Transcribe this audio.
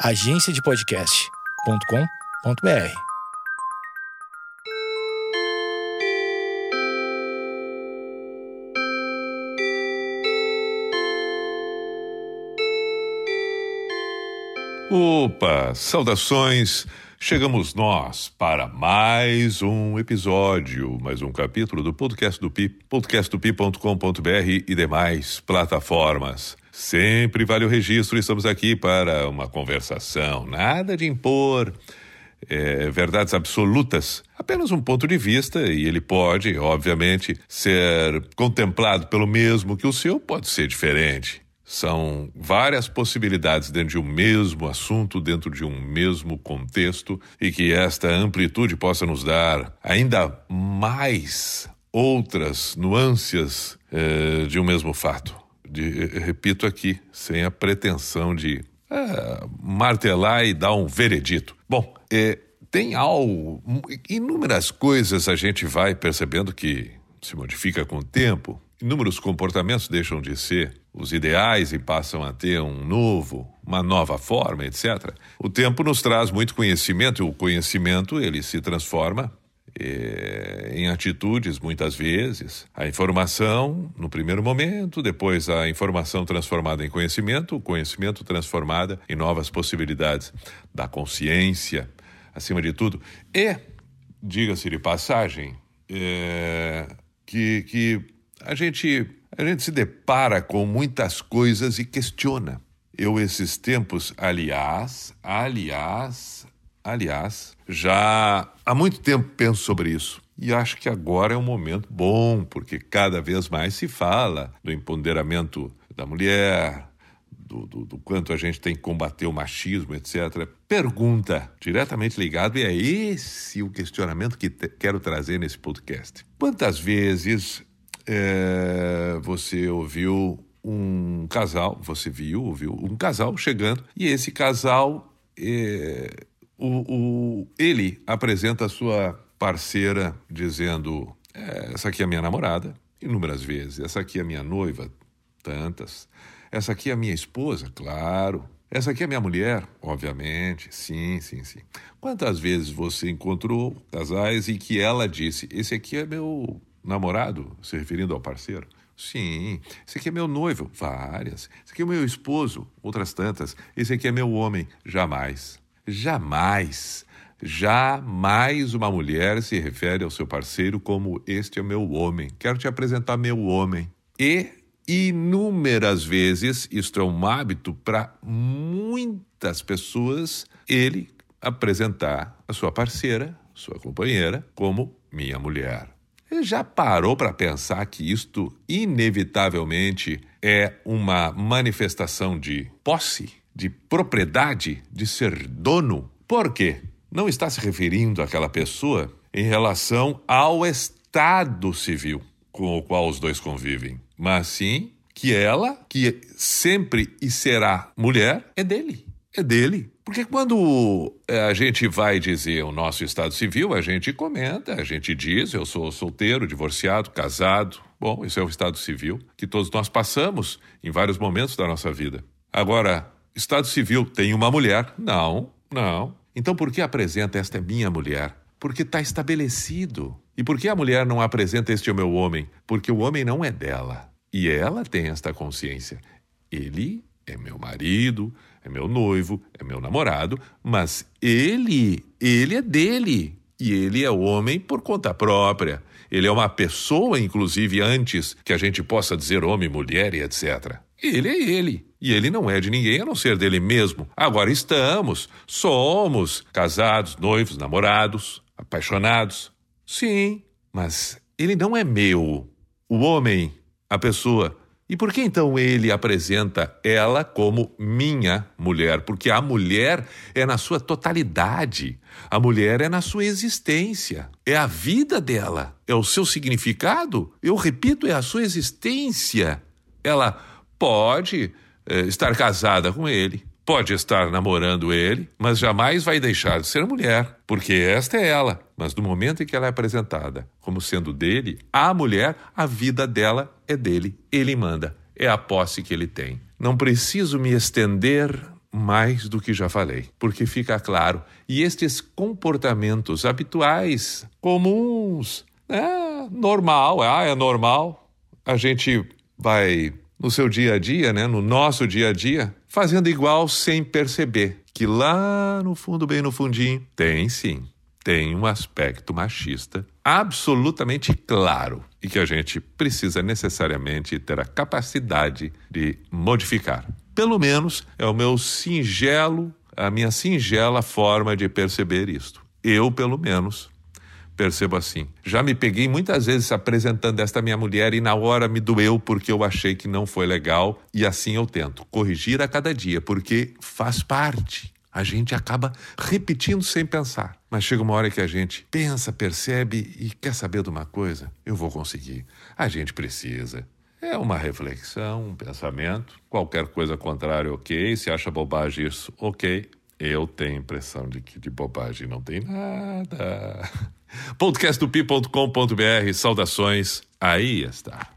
agenciadepodcast.com.br. Opa, saudações! Chegamos nós para mais um episódio, mais um capítulo do Podcast do Pi, podcastdopi.com.br e demais plataformas. Sempre vale o registro, estamos aqui para uma conversação, nada de impor é, verdades absolutas, apenas um ponto de vista e ele pode, obviamente, ser contemplado pelo mesmo que o seu, pode ser diferente. São várias possibilidades dentro de um mesmo assunto, dentro de um mesmo contexto, e que esta amplitude possa nos dar ainda mais outras nuances eh, de um mesmo fato. De, repito aqui, sem a pretensão de eh, martelar e dar um veredito. Bom, eh, tem algo, inúmeras coisas a gente vai percebendo que se modifica com o tempo, inúmeros comportamentos deixam de ser os ideais e passam a ter um novo, uma nova forma, etc. O tempo nos traz muito conhecimento e o conhecimento ele se transforma é, em atitudes muitas vezes. A informação no primeiro momento, depois a informação transformada em conhecimento, o conhecimento transformada em novas possibilidades da consciência, acima de tudo. E, diga-se de passagem, é, que, que a gente a gente se depara com muitas coisas e questiona. Eu, esses tempos, aliás, aliás, aliás, já há muito tempo penso sobre isso. E acho que agora é um momento bom, porque cada vez mais se fala do empoderamento da mulher, do, do, do, quanto a gente tem que combater o machismo, etc. Pergunta diretamente ligado, e é esse o questionamento que te, quero trazer nesse podcast. Quantas vezes é, você ouviu um casal, você viu, ouviu um casal chegando, e esse casal, é, o, o, ele apresenta a sua parceira dizendo: é, Essa aqui é a minha namorada, inúmeras vezes, essa aqui é a minha noiva, tantas, essa aqui é a minha esposa, claro. Essa aqui é a minha mulher, obviamente, sim, sim, sim. Quantas vezes você encontrou casais e que ela disse: Esse aqui é meu namorado, se referindo ao parceiro? Sim. Esse aqui é meu noivo? Várias. Esse aqui é meu esposo? Outras tantas. Esse aqui é meu homem? Jamais. Jamais. Jamais uma mulher se refere ao seu parceiro como este é meu homem. Quero te apresentar meu homem. E inúmeras vezes, isto é um hábito para muitas pessoas, ele apresentar a sua parceira, sua companheira, como minha mulher. Já parou para pensar que isto inevitavelmente é uma manifestação de posse, de propriedade, de ser dono? Por quê? Não está se referindo àquela pessoa em relação ao estado civil com o qual os dois convivem, mas sim que ela, que sempre e será mulher, é dele. É dele. Porque quando eh, a gente vai dizer o nosso estado civil, a gente comenta, a gente diz: eu sou solteiro, divorciado, casado. Bom, isso é o estado civil que todos nós passamos em vários momentos da nossa vida. Agora, estado civil tem uma mulher? Não, não. Então por que apresenta esta minha mulher? Porque está estabelecido. E por que a mulher não apresenta este é o meu homem? Porque o homem não é dela. E ela tem esta consciência. Ele é meu marido, é meu noivo, é meu namorado, mas ele, ele é dele. E ele é homem por conta própria. Ele é uma pessoa, inclusive, antes que a gente possa dizer homem, mulher e etc. Ele é ele. E ele não é de ninguém a não ser dele mesmo. Agora estamos, somos casados, noivos, namorados, apaixonados. Sim, mas ele não é meu. O homem, a pessoa, e por que então ele apresenta ela como minha mulher? Porque a mulher é na sua totalidade, a mulher é na sua existência, é a vida dela, é o seu significado. Eu repito, é a sua existência. Ela pode é, estar casada com ele, Pode estar namorando ele, mas jamais vai deixar de ser mulher, porque esta é ela. Mas no momento em que ela é apresentada como sendo dele, a mulher, a vida dela é dele. Ele manda. É a posse que ele tem. Não preciso me estender mais do que já falei, porque fica claro. E estes comportamentos habituais, comuns, é normal, ah, é normal. A gente vai no seu dia a dia, né, no nosso dia a dia, fazendo igual sem perceber que lá no fundo, bem no fundinho, tem sim, tem um aspecto machista absolutamente claro e que a gente precisa necessariamente ter a capacidade de modificar. Pelo menos é o meu singelo, a minha singela forma de perceber isto. Eu, pelo menos, percebo assim. Já me peguei muitas vezes apresentando esta minha mulher e na hora me doeu porque eu achei que não foi legal e assim eu tento corrigir a cada dia porque faz parte. A gente acaba repetindo sem pensar. Mas chega uma hora que a gente pensa, percebe e quer saber de uma coisa? Eu vou conseguir. A gente precisa. É uma reflexão, um pensamento. Qualquer coisa contrária, ok. Se acha bobagem isso, ok. Eu tenho a impressão de que de bobagem não tem nada. podcastdopi.com.br, saudações, aí está.